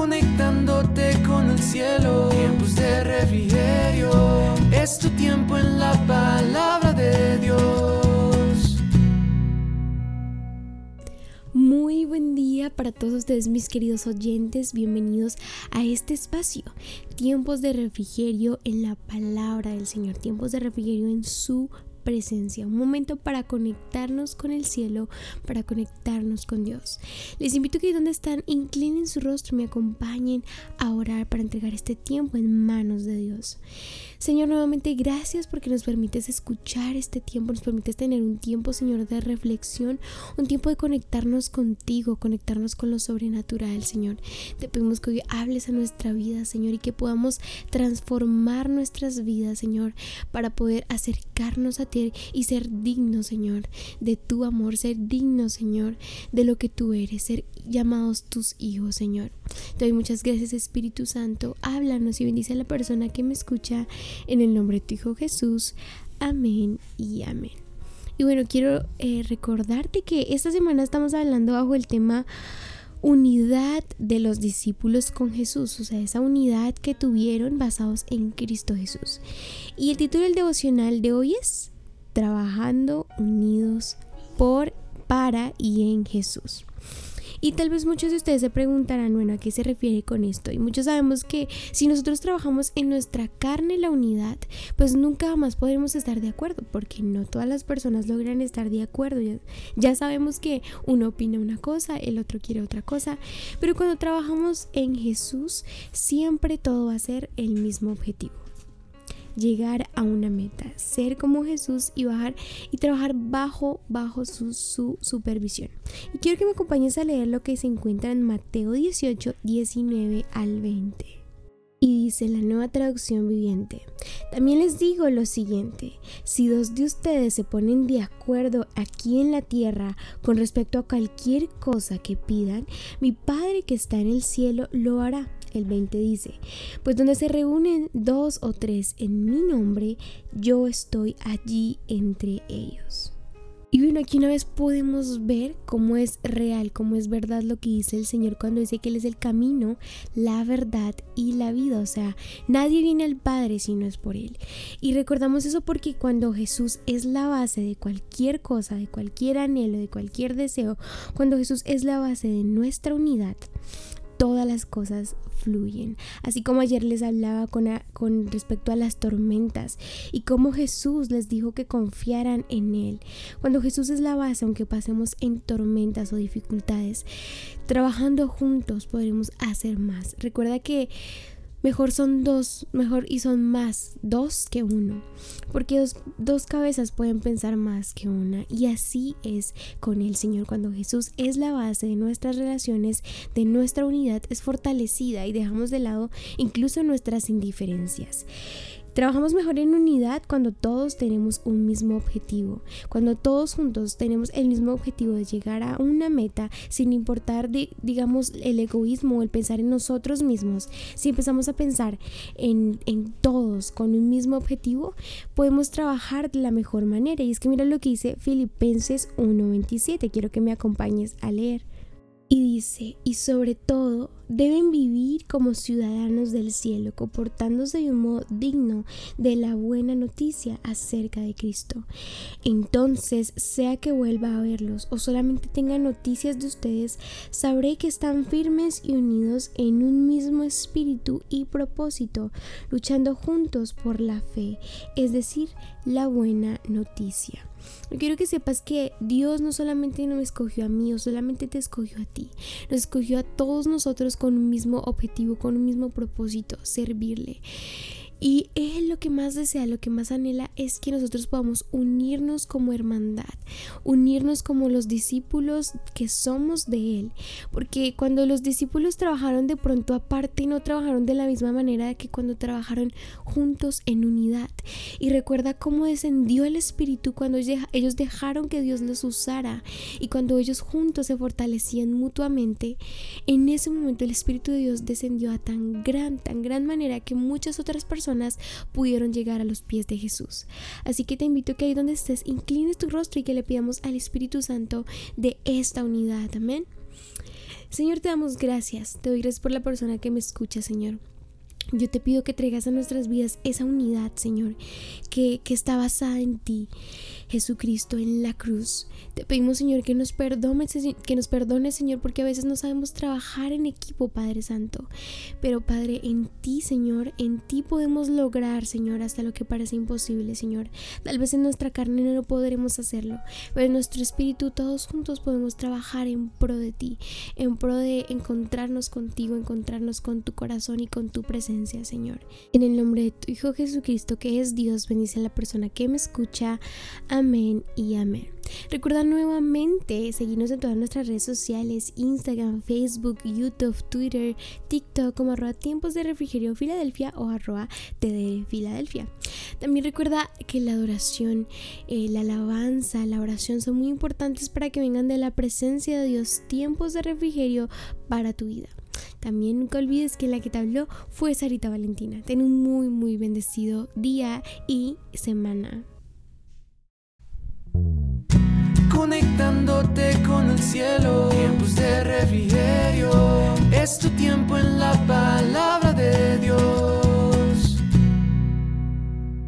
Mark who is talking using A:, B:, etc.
A: conectándote con el cielo. Tiempos de refrigerio, es tu tiempo en la palabra de Dios.
B: Muy buen día para todos ustedes mis queridos oyentes, bienvenidos a este espacio, tiempos de refrigerio en la palabra del Señor, tiempos de refrigerio en su presencia, un momento para conectarnos con el cielo, para conectarnos con Dios. Les invito a que donde están, inclinen su rostro, me acompañen a orar para entregar este tiempo en manos de Dios. Señor, nuevamente gracias porque nos permites escuchar este tiempo, nos permites tener un tiempo, Señor, de reflexión, un tiempo de conectarnos contigo, conectarnos con lo sobrenatural, Señor. Te pedimos que hoy hables a nuestra vida, Señor, y que podamos transformar nuestras vidas, Señor, para poder acercarnos a ti y ser dignos, Señor, de tu amor, ser dignos, Señor, de lo que tú eres, ser llamados tus hijos, Señor. Te doy muchas gracias, Espíritu Santo. Háblanos y bendice a la persona que me escucha en el nombre de tu Hijo Jesús. Amén y amén. Y bueno, quiero eh, recordarte que esta semana estamos hablando bajo el tema unidad de los discípulos con Jesús, o sea, esa unidad que tuvieron basados en Cristo Jesús. Y el título del devocional de hoy es Trabajando unidos por, para y en Jesús. Y tal vez muchos de ustedes se preguntarán, bueno, ¿a qué se refiere con esto? Y muchos sabemos que si nosotros trabajamos en nuestra carne la unidad, pues nunca jamás podremos estar de acuerdo, porque no todas las personas logran estar de acuerdo. Ya, ya sabemos que uno opina una cosa, el otro quiere otra cosa, pero cuando trabajamos en Jesús, siempre todo va a ser el mismo objetivo llegar a una meta, ser como Jesús y bajar y trabajar bajo bajo su, su, supervisión. Y quiero que me acompañes a leer lo que se encuentra en Mateo 18, 19 al 20. Y dice la nueva traducción viviente. También les digo lo siguiente, si dos de ustedes se ponen de acuerdo aquí en la tierra con respecto a cualquier cosa que pidan, mi Padre que está en el cielo lo hará el 20 dice, pues donde se reúnen dos o tres en mi nombre, yo estoy allí entre ellos. Y bueno, aquí una vez podemos ver cómo es real, cómo es verdad lo que dice el Señor cuando dice que Él es el camino, la verdad y la vida. O sea, nadie viene al Padre si no es por Él. Y recordamos eso porque cuando Jesús es la base de cualquier cosa, de cualquier anhelo, de cualquier deseo, cuando Jesús es la base de nuestra unidad, todas las cosas fluyen. Así como ayer les hablaba con, respecto a las tormentas y cómo Jesús les dijo que confiaran en Él. Cuando Jesús es la base, aunque pasemos en tormentas o dificultades, trabajando juntos podremos hacer más. Recuerda que Mejor son dos, mejor y son más dos que uno, porque dos, dos, cabezas pueden pensar más que una. Y así es con el Señor, cuando Jesús es la base de nuestras relaciones, de nuestra unidad, es fortalecida y dejamos de lado incluso nuestras indiferencias. Trabajamos mejor en unidad cuando todos tenemos un mismo objetivo, cuando todos juntos tenemos el mismo objetivo de llegar a una meta sin importar, digamos, el egoísmo o el pensar en nosotros mismos. Si empezamos a pensar en, en todos con un mismo objetivo, podemos trabajar de la mejor manera. Y es que mira lo que dice Filipenses 1.27. Quiero que me acompañes a leer. Y dice, y sobre todo, deben vivir como ciudadanos del cielo, comportándose de un modo digno de la buena noticia acerca de Cristo. Entonces, sea que vuelva a verlos o solamente tenga noticias de ustedes, sabré que están firmes y unidos en un mismo espíritu y propósito, luchando juntos por la fe, es decir, la buena noticia. Quiero que sepas que Dios no solamente nos escogió a mí o solamente te escogió a ti, nos escogió a todos nosotros con un mismo objetivo, con un mismo propósito, servirle. Y Él lo que más desea, lo que más anhela es que nosotros podamos unirnos como hermandad, unirnos como los discípulos que somos de Él. Porque cuando los discípulos trabajaron de pronto aparte, no trabajaron de la misma manera que cuando trabajaron juntos en unidad. Y recuerda cómo descendió el Espíritu cuando ellos dejaron que Dios los usara y cuando ellos juntos se fortalecían mutuamente. En ese momento el Espíritu de Dios descendió a tan gran, tan gran manera que muchas otras personas pudieron llegar a los pies de Jesús. Así que te invito a que ahí donde estés inclines tu rostro y que le pidamos al Espíritu Santo de esta unidad. Amén. Señor, te damos gracias. Te doy gracias por la persona que me escucha, Señor. Yo te pido que traigas a nuestras vidas esa unidad, Señor, que, que está basada en ti. Jesucristo en la cruz. Te pedimos, Señor, que nos perdone, que nos perdone, Señor, porque a veces no sabemos trabajar en equipo, Padre Santo. Pero, Padre, en ti, Señor, en ti podemos lograr, Señor, hasta lo que parece imposible, Señor. Tal vez en nuestra carne no podremos hacerlo, pero en nuestro espíritu todos juntos podemos trabajar en pro de ti, en pro de encontrarnos contigo, encontrarnos con tu corazón y con tu presencia, Señor. En el nombre de tu Hijo Jesucristo, que es Dios, bendice a la persona que me escucha. Amén y amén. Recuerda nuevamente seguirnos en todas nuestras redes sociales, Instagram, Facebook, YouTube, Twitter, TikTok como arroba tiempos de refrigerio Filadelfia o arroba TD Filadelfia. También recuerda que la adoración, eh, la alabanza, la oración son muy importantes para que vengan de la presencia de Dios tiempos de refrigerio para tu vida. También nunca olvides que la que te habló fue Sarita Valentina. Ten un muy muy bendecido día y semana
A: conectándote con el cielo. Tiempos de refrigerio, es tu tiempo en la paz